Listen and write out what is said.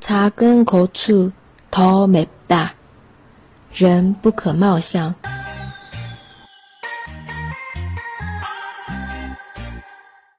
茶根口处，头没大，人不可貌相。